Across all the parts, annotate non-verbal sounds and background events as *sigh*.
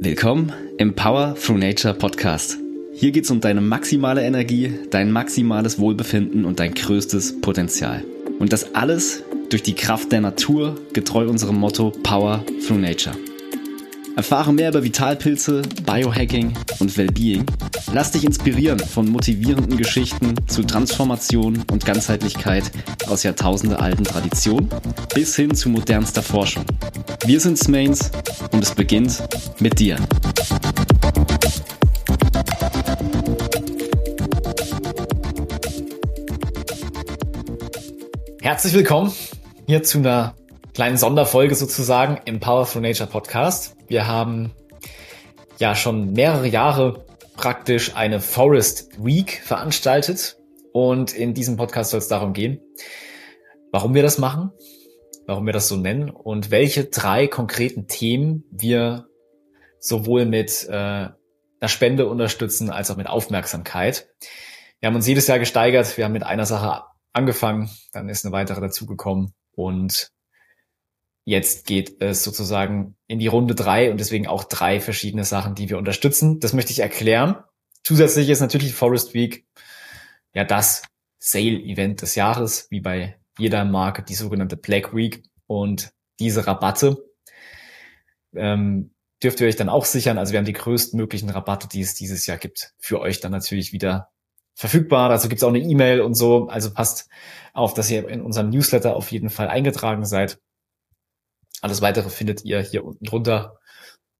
Willkommen im Power Through Nature Podcast. Hier geht's um deine maximale Energie, dein maximales Wohlbefinden und dein größtes Potenzial. Und das alles durch die Kraft der Natur, getreu unserem Motto Power Through Nature. Erfahre mehr über Vitalpilze, Biohacking und Wellbeing. Lass dich inspirieren von motivierenden Geschichten zu Transformation und Ganzheitlichkeit aus jahrtausendealten Traditionen bis hin zu modernster Forschung. Wir sind Smains und es beginnt mit dir. Herzlich willkommen hier zu einer kleinen Sonderfolge sozusagen im Power Through Nature Podcast. Wir haben ja schon mehrere Jahre praktisch eine Forest Week veranstaltet und in diesem Podcast soll es darum gehen, warum wir das machen, warum wir das so nennen und welche drei konkreten Themen wir sowohl mit äh, einer Spende unterstützen als auch mit Aufmerksamkeit. Wir haben uns jedes Jahr gesteigert. Wir haben mit einer Sache angefangen, dann ist eine weitere dazugekommen und Jetzt geht es sozusagen in die Runde drei und deswegen auch drei verschiedene Sachen, die wir unterstützen. Das möchte ich erklären. Zusätzlich ist natürlich Forest Week ja das Sale-Event des Jahres, wie bei jeder Marke die sogenannte Black Week. Und diese Rabatte ähm, dürft ihr euch dann auch sichern. Also wir haben die größtmöglichen Rabatte, die es dieses Jahr gibt, für euch dann natürlich wieder verfügbar. Dazu gibt es auch eine E-Mail und so. Also passt auf, dass ihr in unserem Newsletter auf jeden Fall eingetragen seid. Alles weitere findet ihr hier unten drunter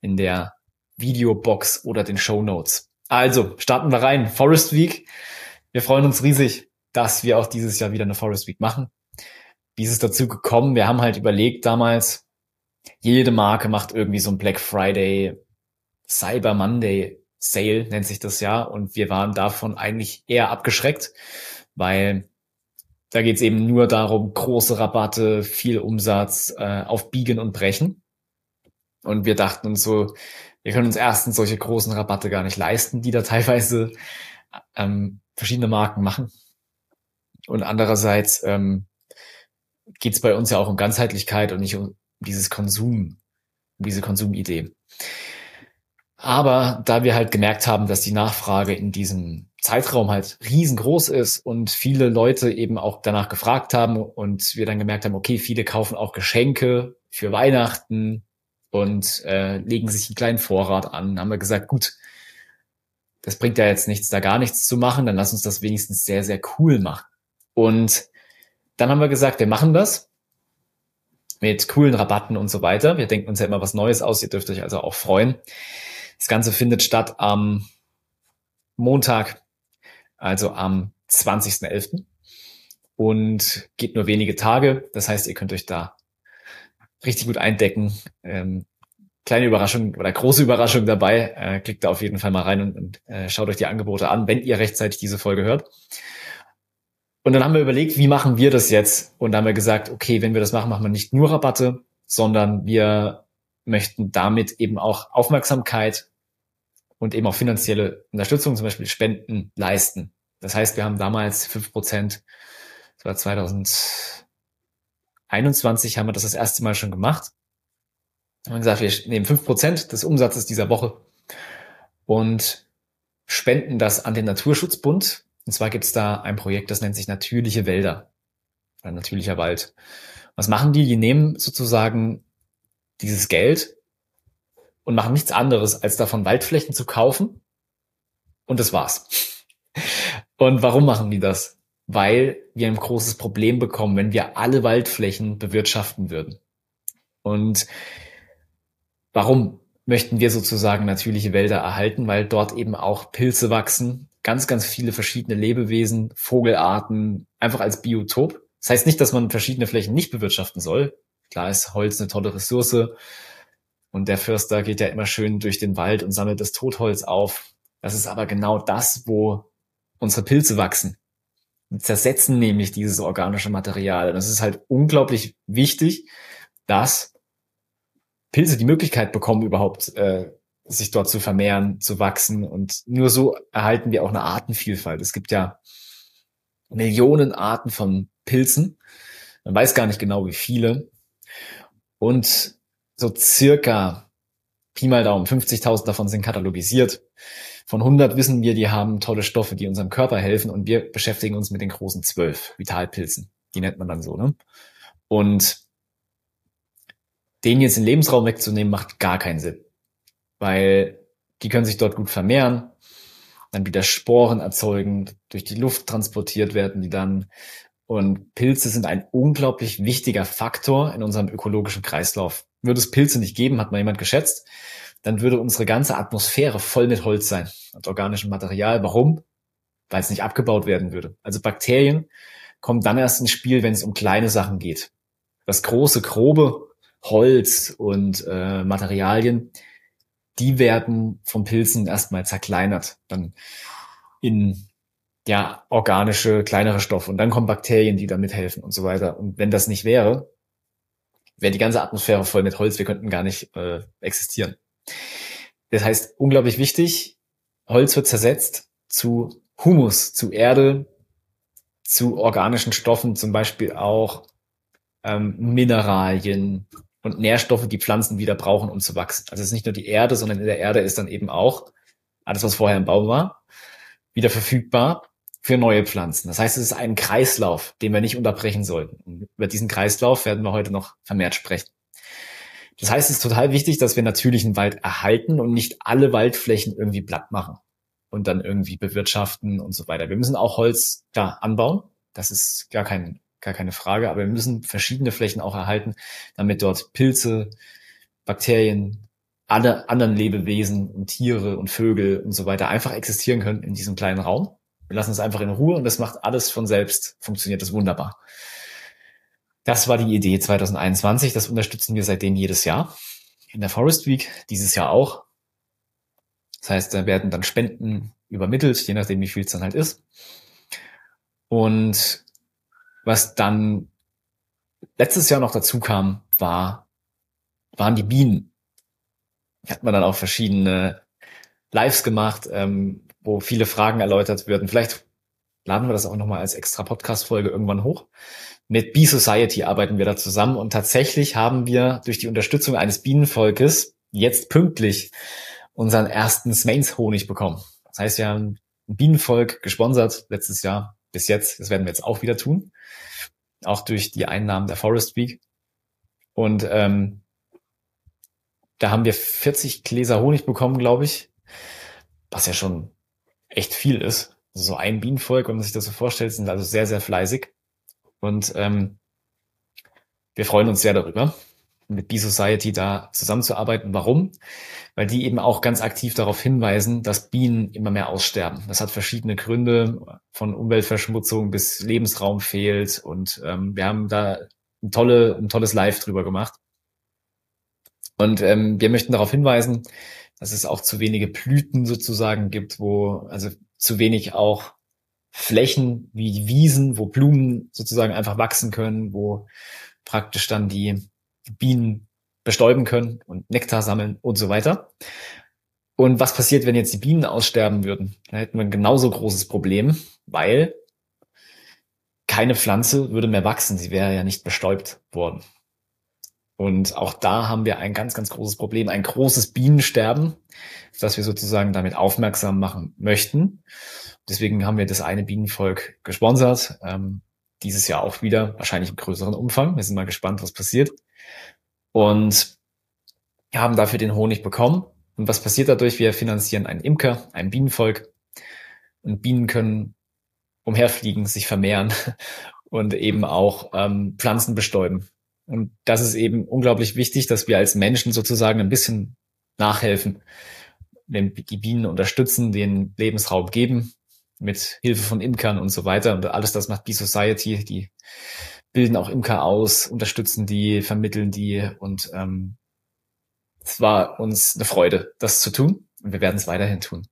in der Videobox oder den Show Notes. Also, starten wir rein. Forest Week. Wir freuen uns riesig, dass wir auch dieses Jahr wieder eine Forest Week machen. Wie ist es dazu gekommen? Wir haben halt überlegt damals, jede Marke macht irgendwie so ein Black Friday, Cyber Monday Sale nennt sich das ja. Und wir waren davon eigentlich eher abgeschreckt, weil da geht es eben nur darum, große Rabatte, viel Umsatz äh, auf Biegen und Brechen. Und wir dachten uns so, wir können uns erstens solche großen Rabatte gar nicht leisten, die da *laughs* teilweise ähm, verschiedene Marken machen. Und andererseits ähm, geht es bei uns ja auch um Ganzheitlichkeit und nicht um dieses Konsum, um diese Konsumidee. Aber da wir halt gemerkt haben, dass die Nachfrage in diesem Zeitraum halt riesengroß ist und viele Leute eben auch danach gefragt haben und wir dann gemerkt haben, okay, viele kaufen auch Geschenke für Weihnachten und äh, legen sich einen kleinen Vorrat an. Haben wir gesagt, gut, das bringt ja jetzt nichts, da gar nichts zu machen, dann lass uns das wenigstens sehr, sehr cool machen. Und dann haben wir gesagt, wir machen das mit coolen Rabatten und so weiter. Wir denken uns ja immer was Neues aus, ihr dürft euch also auch freuen. Das Ganze findet statt am Montag, also am 20.11. und geht nur wenige Tage. Das heißt, ihr könnt euch da richtig gut eindecken. Ähm, kleine Überraschung oder große Überraschung dabei. Äh, klickt da auf jeden Fall mal rein und, und äh, schaut euch die Angebote an, wenn ihr rechtzeitig diese Folge hört. Und dann haben wir überlegt, wie machen wir das jetzt? Und dann haben wir gesagt, okay, wenn wir das machen, machen wir nicht nur Rabatte, sondern wir möchten damit eben auch Aufmerksamkeit und eben auch finanzielle Unterstützung, zum Beispiel Spenden leisten. Das heißt, wir haben damals fünf Prozent, das war 2021, haben wir das das erste Mal schon gemacht. Wir haben gesagt, wir nehmen fünf Prozent des Umsatzes dieser Woche und spenden das an den Naturschutzbund. Und zwar gibt es da ein Projekt, das nennt sich Natürliche Wälder. Ein natürlicher Wald. Was machen die? Die nehmen sozusagen dieses Geld und machen nichts anderes, als davon Waldflächen zu kaufen. Und das war's. Und warum machen die das? Weil wir ein großes Problem bekommen, wenn wir alle Waldflächen bewirtschaften würden. Und warum möchten wir sozusagen natürliche Wälder erhalten? Weil dort eben auch Pilze wachsen, ganz, ganz viele verschiedene Lebewesen, Vogelarten, einfach als Biotop. Das heißt nicht, dass man verschiedene Flächen nicht bewirtschaften soll. Klar ist Holz eine tolle Ressource. Und der Förster geht ja immer schön durch den Wald und sammelt das Totholz auf. Das ist aber genau das, wo unsere Pilze wachsen. Die zersetzen nämlich dieses organische Material. Und es ist halt unglaublich wichtig, dass Pilze die Möglichkeit bekommen, überhaupt äh, sich dort zu vermehren, zu wachsen. Und nur so erhalten wir auch eine Artenvielfalt. Es gibt ja Millionen Arten von Pilzen. Man weiß gar nicht genau, wie viele. Und so circa Pi mal Daumen, 50.000 davon sind katalogisiert. Von 100 wissen wir, die haben tolle Stoffe, die unserem Körper helfen und wir beschäftigen uns mit den großen 12 Vitalpilzen. Die nennt man dann so, ne? Und den jetzt den Lebensraum wegzunehmen, macht gar keinen Sinn. Weil die können sich dort gut vermehren, dann wieder Sporen erzeugen, durch die Luft transportiert werden die dann. Und Pilze sind ein unglaublich wichtiger Faktor in unserem ökologischen Kreislauf. Würde es Pilze nicht geben, hat mal jemand geschätzt, dann würde unsere ganze Atmosphäre voll mit Holz sein, mit organischem Material. Warum? Weil es nicht abgebaut werden würde. Also Bakterien kommen dann erst ins Spiel, wenn es um kleine Sachen geht. Das große, grobe Holz und äh, Materialien, die werden von Pilzen erstmal zerkleinert, dann in ja organische kleinere Stoffe und dann kommen Bakterien, die damit helfen und so weiter. Und wenn das nicht wäre, wäre die ganze Atmosphäre voll mit Holz, wir könnten gar nicht äh, existieren. Das heißt, unglaublich wichtig, Holz wird zersetzt zu Humus, zu Erde, zu organischen Stoffen, zum Beispiel auch ähm, Mineralien, und Nährstoffe, die Pflanzen wieder brauchen, um zu wachsen. Also es ist nicht nur die Erde, sondern in der Erde ist dann eben auch alles, was vorher im Baum war, wieder verfügbar für neue Pflanzen. Das heißt, es ist ein Kreislauf, den wir nicht unterbrechen sollten. Und über diesen Kreislauf werden wir heute noch vermehrt sprechen. Das heißt, es ist total wichtig, dass wir natürlichen Wald erhalten und nicht alle Waldflächen irgendwie platt machen und dann irgendwie bewirtschaften und so weiter. Wir müssen auch Holz da anbauen. Das ist gar kein gar keine Frage, aber wir müssen verschiedene Flächen auch erhalten, damit dort Pilze, Bakterien, alle anderen Lebewesen und Tiere und Vögel und so weiter einfach existieren können in diesem kleinen Raum. Wir lassen es einfach in Ruhe und das macht alles von selbst, funktioniert das wunderbar. Das war die Idee 2021, das unterstützen wir seitdem jedes Jahr. In der Forest Week, dieses Jahr auch. Das heißt, da werden dann Spenden übermittelt, je nachdem, wie viel es dann halt ist. Und was dann letztes Jahr noch dazu kam, war, waren die Bienen. Hat man dann auch verschiedene Lives gemacht, ähm, wo viele Fragen erläutert werden. Vielleicht laden wir das auch nochmal als extra Podcast-Folge irgendwann hoch. Mit Bee Society arbeiten wir da zusammen und tatsächlich haben wir durch die Unterstützung eines Bienenvolkes jetzt pünktlich unseren ersten Smains-Honig bekommen. Das heißt, wir haben ein Bienenvolk gesponsert letztes Jahr bis jetzt. Das werden wir jetzt auch wieder tun auch durch die Einnahmen der Forest Week. Und ähm, da haben wir 40 Gläser Honig bekommen, glaube ich, was ja schon echt viel ist. So ein Bienenvolk, wenn man sich das so vorstellt, sind also sehr, sehr fleißig. Und ähm, wir freuen uns sehr darüber mit Bee Society da zusammenzuarbeiten. Warum? Weil die eben auch ganz aktiv darauf hinweisen, dass Bienen immer mehr aussterben. Das hat verschiedene Gründe, von Umweltverschmutzung bis Lebensraum fehlt. Und ähm, wir haben da ein, tolle, ein tolles Live drüber gemacht. Und ähm, wir möchten darauf hinweisen, dass es auch zu wenige Blüten sozusagen gibt, wo also zu wenig auch Flächen wie Wiesen, wo Blumen sozusagen einfach wachsen können, wo praktisch dann die Bienen bestäuben können und Nektar sammeln und so weiter. Und was passiert, wenn jetzt die Bienen aussterben würden? Da hätten wir ein genauso großes Problem, weil keine Pflanze würde mehr wachsen. Sie wäre ja nicht bestäubt worden. Und auch da haben wir ein ganz, ganz großes Problem, ein großes Bienensterben, das wir sozusagen damit aufmerksam machen möchten. Deswegen haben wir das eine Bienenvolk gesponsert. Ähm, dieses Jahr auch wieder, wahrscheinlich im größeren Umfang. Wir sind mal gespannt, was passiert und haben dafür den Honig bekommen. Und was passiert dadurch? Wir finanzieren einen Imker, ein Bienenvolk. Und Bienen können umherfliegen, sich vermehren *laughs* und eben auch ähm, Pflanzen bestäuben. Und das ist eben unglaublich wichtig, dass wir als Menschen sozusagen ein bisschen nachhelfen, die Bienen unterstützen, den Lebensraum geben, mit Hilfe von Imkern und so weiter. Und alles das macht Bee Society, die bilden auch Imker aus, unterstützen die, vermitteln die und ähm, es war uns eine Freude, das zu tun und wir werden es weiterhin tun.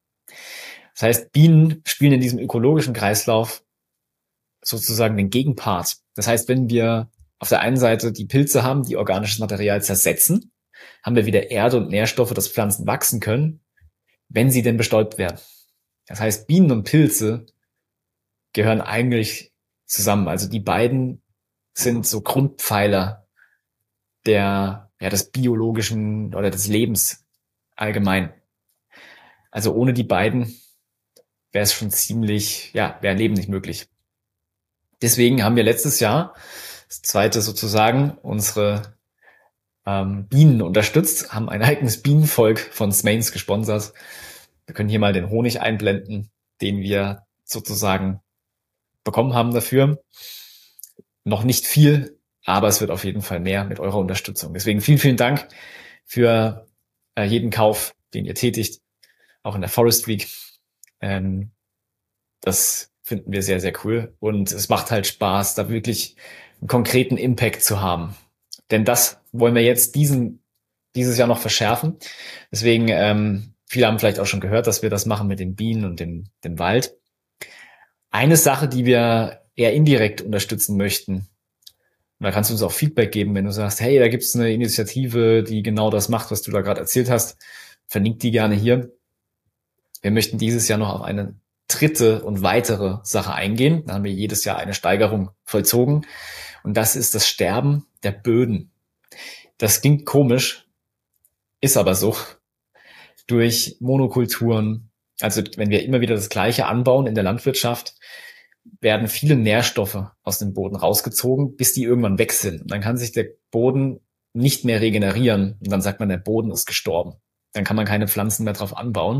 Das heißt, Bienen spielen in diesem ökologischen Kreislauf sozusagen den Gegenpart. Das heißt, wenn wir auf der einen Seite die Pilze haben, die organisches Material zersetzen, haben wir wieder Erde und Nährstoffe, dass Pflanzen wachsen können, wenn sie denn bestäubt werden. Das heißt, Bienen und Pilze gehören eigentlich zusammen. Also die beiden sind so Grundpfeiler der, ja, des biologischen oder des Lebens allgemein. Also ohne die beiden wäre es schon ziemlich, ja, wäre Leben nicht möglich. Deswegen haben wir letztes Jahr, das zweite sozusagen, unsere ähm, Bienen unterstützt, haben ein eigenes Bienenvolk von Smains gesponsert. Wir können hier mal den Honig einblenden, den wir sozusagen bekommen haben dafür. Noch nicht viel, aber es wird auf jeden Fall mehr mit eurer Unterstützung. Deswegen vielen, vielen Dank für äh, jeden Kauf, den ihr tätigt, auch in der Forest Week. Ähm, das finden wir sehr, sehr cool. Und es macht halt Spaß, da wirklich einen konkreten Impact zu haben. Denn das wollen wir jetzt diesen, dieses Jahr noch verschärfen. Deswegen, ähm, viele haben vielleicht auch schon gehört, dass wir das machen mit den Bienen und dem, dem Wald. Eine Sache, die wir eher indirekt unterstützen möchten, und da kannst du uns auch Feedback geben, wenn du sagst, hey, da gibt es eine Initiative, die genau das macht, was du da gerade erzählt hast. Verlinkt die gerne hier. Wir möchten dieses Jahr noch auf eine dritte und weitere Sache eingehen. Da haben wir jedes Jahr eine Steigerung vollzogen. Und das ist das Sterben der Böden. Das klingt komisch, ist aber so. Durch Monokulturen, also wenn wir immer wieder das Gleiche anbauen in der Landwirtschaft, werden viele Nährstoffe aus dem Boden rausgezogen, bis die irgendwann weg sind. Und dann kann sich der Boden nicht mehr regenerieren. Und dann sagt man, der Boden ist gestorben. Dann kann man keine Pflanzen mehr drauf anbauen.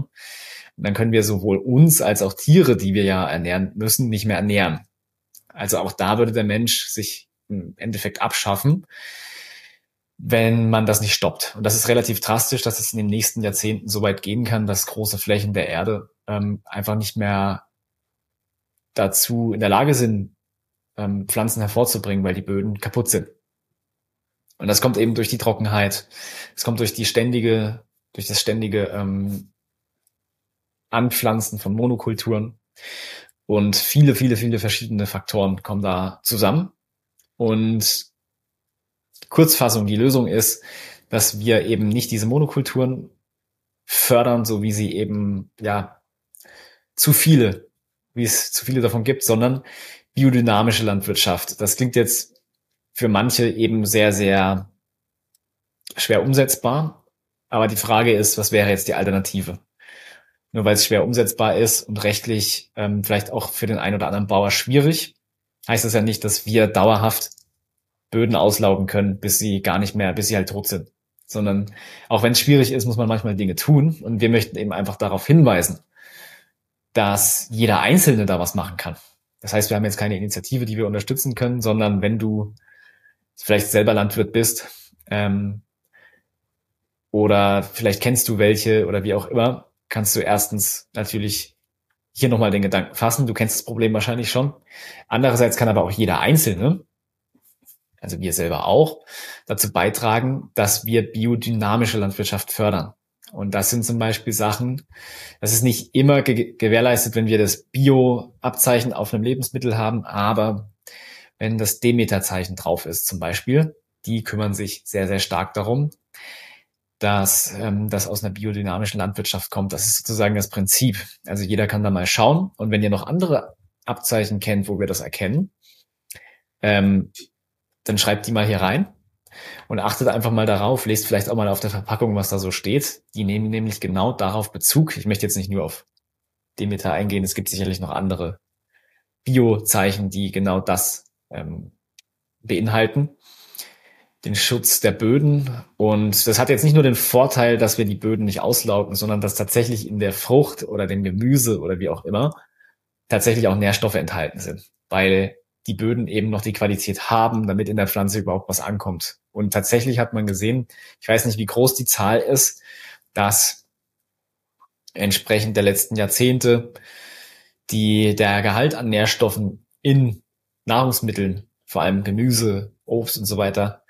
Und dann können wir sowohl uns als auch Tiere, die wir ja ernähren müssen, nicht mehr ernähren. Also auch da würde der Mensch sich im Endeffekt abschaffen, wenn man das nicht stoppt. Und das ist relativ drastisch, dass es in den nächsten Jahrzehnten so weit gehen kann, dass große Flächen der Erde ähm, einfach nicht mehr dazu in der Lage sind, ähm, Pflanzen hervorzubringen, weil die Böden kaputt sind. Und das kommt eben durch die Trockenheit. Es kommt durch die ständige, durch das ständige ähm, Anpflanzen von Monokulturen. Und viele, viele, viele verschiedene Faktoren kommen da zusammen. Und Kurzfassung, die Lösung ist, dass wir eben nicht diese Monokulturen fördern, so wie sie eben, ja, zu viele, wie es zu viele davon gibt, sondern biodynamische Landwirtschaft. Das klingt jetzt für manche eben sehr, sehr schwer umsetzbar. Aber die Frage ist, was wäre jetzt die Alternative? Nur weil es schwer umsetzbar ist und rechtlich ähm, vielleicht auch für den einen oder anderen Bauer schwierig, heißt das ja nicht, dass wir dauerhaft Böden auslaugen können, bis sie gar nicht mehr, bis sie halt tot sind. Sondern auch wenn es schwierig ist, muss man manchmal Dinge tun. Und wir möchten eben einfach darauf hinweisen, dass jeder Einzelne da was machen kann. Das heißt, wir haben jetzt keine Initiative, die wir unterstützen können, sondern wenn du vielleicht selber Landwirt bist ähm, oder vielleicht kennst du welche oder wie auch immer, kannst du erstens natürlich hier nochmal den Gedanken fassen. Du kennst das Problem wahrscheinlich schon. Andererseits kann aber auch jeder Einzelne also wir selber auch, dazu beitragen, dass wir biodynamische Landwirtschaft fördern. Und das sind zum Beispiel Sachen, das ist nicht immer ge gewährleistet, wenn wir das Bio-Abzeichen auf einem Lebensmittel haben, aber wenn das Demeter-Zeichen drauf ist zum Beispiel, die kümmern sich sehr, sehr stark darum, dass ähm, das aus einer biodynamischen Landwirtschaft kommt. Das ist sozusagen das Prinzip. Also jeder kann da mal schauen. Und wenn ihr noch andere Abzeichen kennt, wo wir das erkennen, ähm, dann schreibt die mal hier rein und achtet einfach mal darauf, lest vielleicht auch mal auf der Verpackung, was da so steht. Die nehmen nämlich genau darauf Bezug. Ich möchte jetzt nicht nur auf Demeter eingehen, es gibt sicherlich noch andere Bio-Zeichen, die genau das ähm, beinhalten. Den Schutz der Böden. Und das hat jetzt nicht nur den Vorteil, dass wir die Böden nicht auslaugen, sondern dass tatsächlich in der Frucht oder dem Gemüse oder wie auch immer tatsächlich auch Nährstoffe enthalten sind. Weil die Böden eben noch die Qualität haben, damit in der Pflanze überhaupt was ankommt. Und tatsächlich hat man gesehen, ich weiß nicht, wie groß die Zahl ist, dass entsprechend der letzten Jahrzehnte die, der Gehalt an Nährstoffen in Nahrungsmitteln, vor allem Gemüse, Obst und so weiter,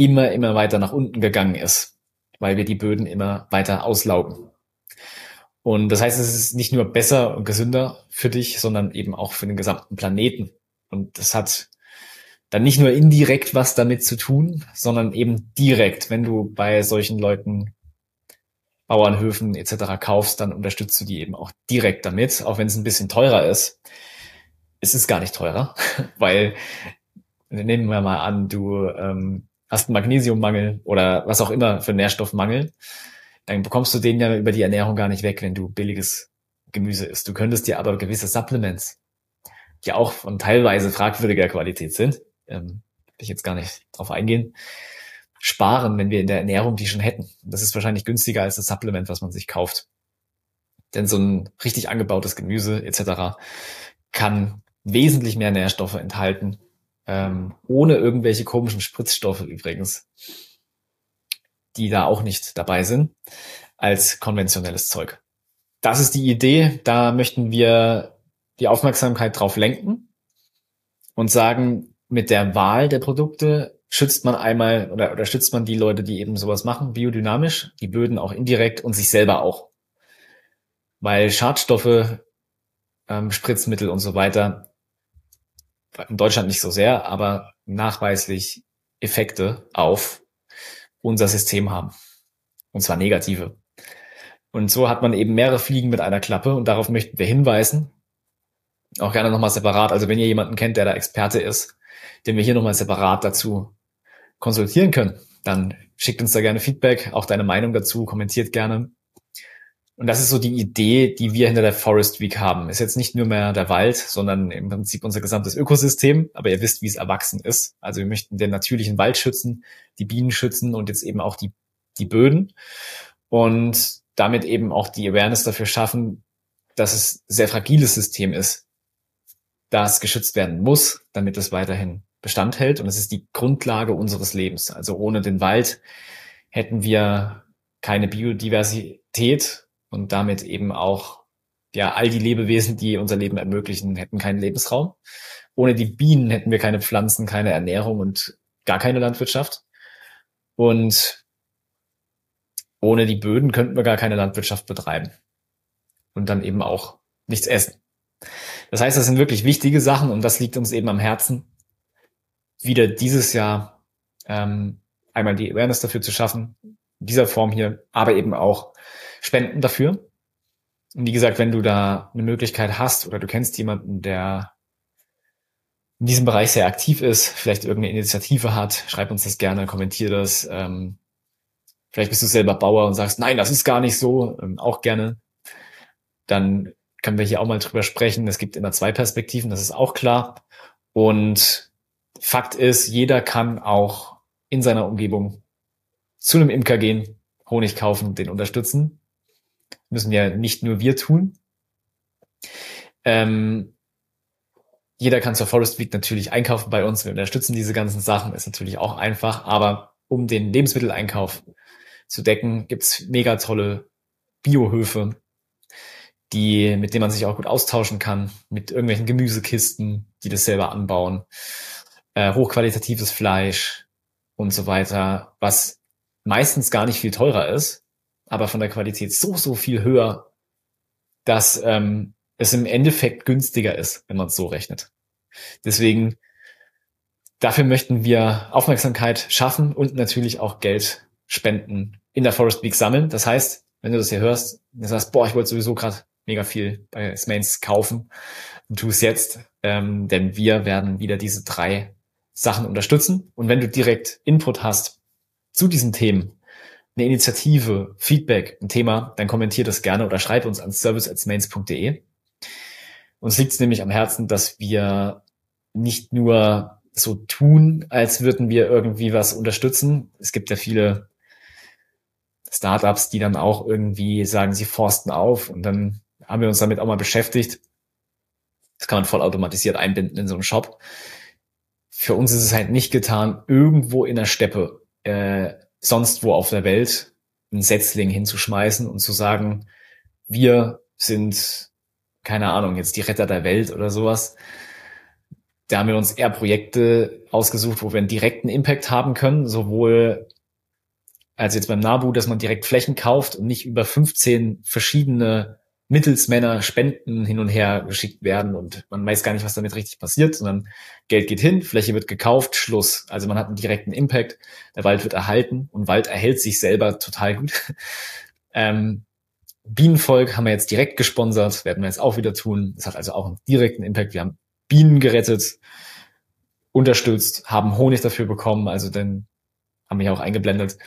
immer, immer weiter nach unten gegangen ist, weil wir die Böden immer weiter auslaugen. Und das heißt, es ist nicht nur besser und gesünder für dich, sondern eben auch für den gesamten Planeten. Und das hat dann nicht nur indirekt was damit zu tun, sondern eben direkt, wenn du bei solchen Leuten Bauernhöfen etc. kaufst, dann unterstützt du die eben auch direkt damit, auch wenn es ein bisschen teurer ist. Es ist gar nicht teurer, *laughs* weil nehmen wir mal an, du ähm, hast einen Magnesiummangel oder was auch immer für Nährstoffmangel. dann bekommst du den ja über die Ernährung gar nicht weg, wenn du billiges Gemüse isst. Du könntest dir aber gewisse Supplements, die auch von teilweise fragwürdiger Qualität sind, ähm, will ich jetzt gar nicht drauf eingehen, sparen, wenn wir in der Ernährung die schon hätten. Das ist wahrscheinlich günstiger als das Supplement, was man sich kauft. Denn so ein richtig angebautes Gemüse etc. kann wesentlich mehr Nährstoffe enthalten, ähm, ohne irgendwelche komischen Spritzstoffe übrigens, die da auch nicht dabei sind, als konventionelles Zeug. Das ist die Idee, da möchten wir die Aufmerksamkeit drauf lenken und sagen, mit der Wahl der Produkte schützt man einmal oder, oder schützt man die Leute, die eben sowas machen, biodynamisch, die Böden auch indirekt und sich selber auch. Weil Schadstoffe, ähm, Spritzmittel und so weiter, in Deutschland nicht so sehr, aber nachweislich Effekte auf unser System haben. Und zwar negative. Und so hat man eben mehrere Fliegen mit einer Klappe und darauf möchten wir hinweisen. Auch gerne nochmal separat. Also wenn ihr jemanden kennt, der da Experte ist, den wir hier nochmal separat dazu konsultieren können, dann schickt uns da gerne Feedback, auch deine Meinung dazu, kommentiert gerne. Und das ist so die Idee, die wir hinter der Forest Week haben. Ist jetzt nicht nur mehr der Wald, sondern im Prinzip unser gesamtes Ökosystem. Aber ihr wisst, wie es erwachsen ist. Also wir möchten den natürlichen Wald schützen, die Bienen schützen und jetzt eben auch die, die Böden. Und damit eben auch die Awareness dafür schaffen, dass es sehr fragiles System ist, das geschützt werden muss, damit es weiterhin Bestand hält. Und es ist die Grundlage unseres Lebens. Also ohne den Wald hätten wir keine Biodiversität und damit eben auch ja all die Lebewesen, die unser Leben ermöglichen, hätten keinen Lebensraum. Ohne die Bienen hätten wir keine Pflanzen, keine Ernährung und gar keine Landwirtschaft. Und ohne die Böden könnten wir gar keine Landwirtschaft betreiben. Und dann eben auch nichts essen. Das heißt, das sind wirklich wichtige Sachen und das liegt uns eben am Herzen, wieder dieses Jahr ähm, einmal die Awareness dafür zu schaffen, in dieser Form hier, aber eben auch Spenden dafür. Und wie gesagt, wenn du da eine Möglichkeit hast oder du kennst jemanden, der in diesem Bereich sehr aktiv ist, vielleicht irgendeine Initiative hat, schreib uns das gerne, kommentier das. Ähm, vielleicht bist du selber Bauer und sagst, nein, das ist gar nicht so, ähm, auch gerne. Dann können wir hier auch mal drüber sprechen. Es gibt immer zwei Perspektiven, das ist auch klar. Und Fakt ist, jeder kann auch in seiner Umgebung zu einem Imker gehen, Honig kaufen, den unterstützen. Müssen ja nicht nur wir tun. Ähm, jeder kann zur Forest Week natürlich einkaufen bei uns. Wir unterstützen diese ganzen Sachen, ist natürlich auch einfach. Aber um den Lebensmitteleinkauf zu decken, gibt's mega tolle Biohöfe, die, mit denen man sich auch gut austauschen kann, mit irgendwelchen Gemüsekisten, die das selber anbauen, äh, hochqualitatives Fleisch und so weiter, was meistens gar nicht viel teurer ist, aber von der Qualität so, so viel höher, dass ähm, es im Endeffekt günstiger ist, wenn man es so rechnet. Deswegen, dafür möchten wir Aufmerksamkeit schaffen und natürlich auch Geld spenden in der Forest Week sammeln. Das heißt, wenn du das hier hörst, du sagst, boah, ich wollte sowieso gerade mega viel bei Smains kaufen. Und tu es jetzt, ähm, denn wir werden wieder diese drei Sachen unterstützen. Und wenn du direkt Input hast zu diesen Themen, eine Initiative, Feedback, ein Thema, dann kommentier das gerne oder schreib uns an service@smains.de. Uns liegt es nämlich am Herzen, dass wir nicht nur so tun, als würden wir irgendwie was unterstützen. Es gibt ja viele Startups, die dann auch irgendwie sagen, sie forsten auf und dann haben wir uns damit auch mal beschäftigt. Das kann man voll automatisiert einbinden in so einen Shop. Für uns ist es halt nicht getan, irgendwo in der Steppe, äh, sonst wo auf der Welt, einen Setzling hinzuschmeißen und zu sagen, wir sind, keine Ahnung, jetzt die Retter der Welt oder sowas. Da haben wir uns eher Projekte ausgesucht, wo wir einen direkten Impact haben können, sowohl als jetzt beim Nabu, dass man direkt Flächen kauft und nicht über 15 verschiedene Mittelsmänner Spenden hin und her geschickt werden und man weiß gar nicht, was damit richtig passiert, sondern Geld geht hin, Fläche wird gekauft, Schluss. Also man hat einen direkten Impact, der Wald wird erhalten und Wald erhält sich selber total gut. *laughs* ähm, Bienenvolk haben wir jetzt direkt gesponsert, werden wir jetzt auch wieder tun. Das hat also auch einen direkten Impact. Wir haben Bienen gerettet, unterstützt, haben Honig dafür bekommen, also dann haben wir hier auch eingeblendet.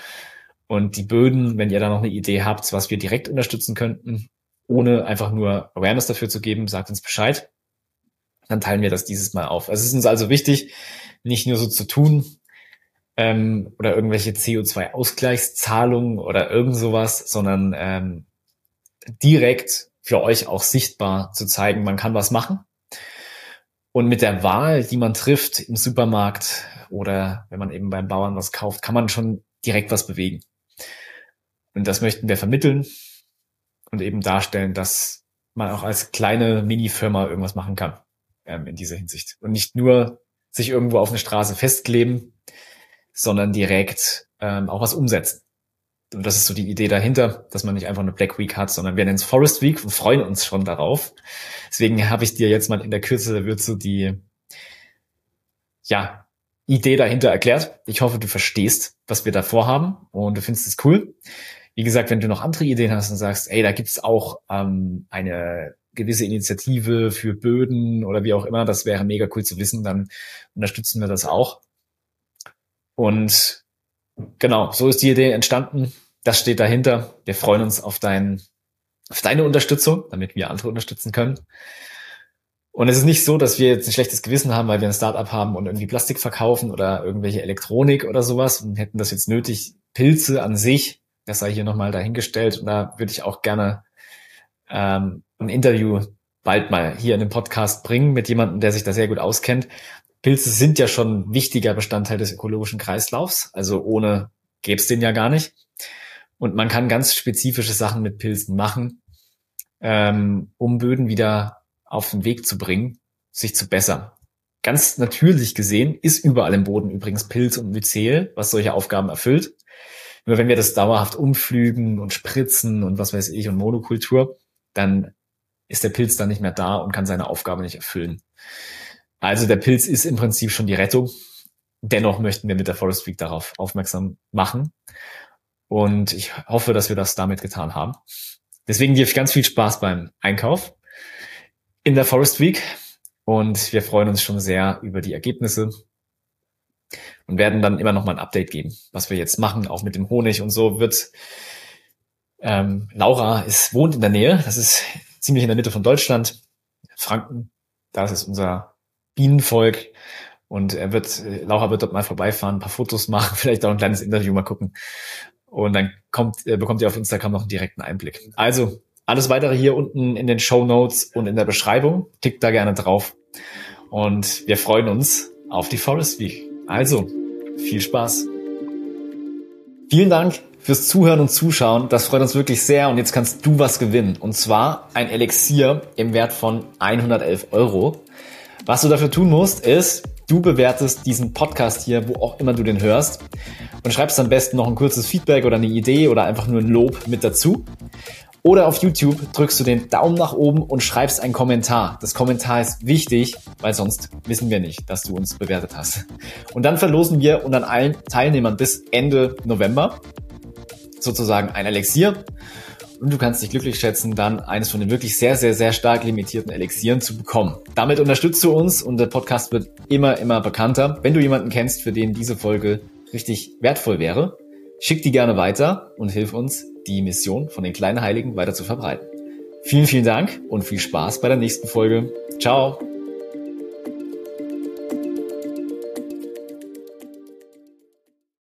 Und die Böden, wenn ihr da noch eine Idee habt, was wir direkt unterstützen könnten, ohne einfach nur Awareness dafür zu geben, sagt uns Bescheid. Dann teilen wir das dieses Mal auf. Es ist uns also wichtig, nicht nur so zu tun ähm, oder irgendwelche CO2-Ausgleichszahlungen oder irgend sowas, sondern ähm, direkt für euch auch sichtbar zu zeigen, man kann was machen. Und mit der Wahl, die man trifft im Supermarkt oder wenn man eben beim Bauern was kauft, kann man schon direkt was bewegen. Und das möchten wir vermitteln und eben darstellen, dass man auch als kleine Mini-Firma irgendwas machen kann ähm, in dieser Hinsicht. Und nicht nur sich irgendwo auf eine Straße festkleben, sondern direkt ähm, auch was umsetzen. Und das ist so die Idee dahinter, dass man nicht einfach eine Black Week hat, sondern wir nennen es Forest Week und freuen uns schon darauf. Deswegen habe ich dir jetzt mal in der Kürze der Würze die ja, Idee dahinter erklärt. Ich hoffe, du verstehst, was wir da vorhaben und du findest es cool. Wie gesagt, wenn du noch andere Ideen hast und sagst, ey, da gibt's auch ähm, eine gewisse Initiative für Böden oder wie auch immer, das wäre mega cool zu wissen, dann unterstützen wir das auch. Und genau, so ist die Idee entstanden. Das steht dahinter. Wir freuen uns auf, dein, auf deine Unterstützung, damit wir andere unterstützen können. Und es ist nicht so, dass wir jetzt ein schlechtes Gewissen haben, weil wir ein Startup haben und irgendwie Plastik verkaufen oder irgendwelche Elektronik oder sowas und hätten das jetzt nötig. Pilze an sich, das sei hier nochmal dahingestellt. Und da würde ich auch gerne ähm, ein Interview bald mal hier in den Podcast bringen mit jemandem, der sich da sehr gut auskennt. Pilze sind ja schon wichtiger Bestandteil des ökologischen Kreislaufs. Also ohne gäbe es den ja gar nicht. Und man kann ganz spezifische Sachen mit Pilzen machen, ähm, um Böden wieder auf den Weg zu bringen, sich zu bessern. Ganz natürlich gesehen ist überall im Boden übrigens Pilz und Myzel, was solche Aufgaben erfüllt. Nur wenn wir das dauerhaft umflügen und spritzen und was weiß ich und Monokultur, dann ist der Pilz dann nicht mehr da und kann seine Aufgabe nicht erfüllen. Also der Pilz ist im Prinzip schon die Rettung. Dennoch möchten wir mit der Forest Week darauf aufmerksam machen. Und ich hoffe, dass wir das damit getan haben. Deswegen dir ganz viel Spaß beim Einkauf in der Forest Week. Und wir freuen uns schon sehr über die Ergebnisse und werden dann immer noch mal ein Update geben, was wir jetzt machen, auch mit dem Honig und so wird. Ähm, Laura ist, wohnt in der Nähe, das ist ziemlich in der Mitte von Deutschland, Franken, das ist unser Bienenvolk. Und er wird, äh, Laura wird dort mal vorbeifahren, ein paar Fotos machen, *laughs* vielleicht auch ein kleines Interview mal gucken. Und dann kommt, äh, bekommt ihr auf Instagram noch einen direkten Einblick. Also, alles weitere hier unten in den Show Notes und in der Beschreibung. Klickt da gerne drauf. Und wir freuen uns auf die Forest Week. Also, viel Spaß. Vielen Dank fürs Zuhören und Zuschauen. Das freut uns wirklich sehr. Und jetzt kannst du was gewinnen. Und zwar ein Elixier im Wert von 111 Euro. Was du dafür tun musst, ist, du bewertest diesen Podcast hier, wo auch immer du den hörst und schreibst am besten noch ein kurzes Feedback oder eine Idee oder einfach nur ein Lob mit dazu. Oder auf YouTube drückst du den Daumen nach oben und schreibst einen Kommentar. Das Kommentar ist wichtig, weil sonst wissen wir nicht, dass du uns bewertet hast. Und dann verlosen wir unter allen Teilnehmern bis Ende November sozusagen ein Elixier und du kannst dich glücklich schätzen, dann eines von den wirklich sehr, sehr, sehr stark limitierten Elixieren zu bekommen. Damit unterstützt du uns und der Podcast wird immer, immer bekannter. Wenn du jemanden kennst, für den diese Folge richtig wertvoll wäre, schick die gerne weiter und hilf uns, die Mission von den kleinen Heiligen weiter zu verbreiten. Vielen, vielen Dank und viel Spaß bei der nächsten Folge. Ciao!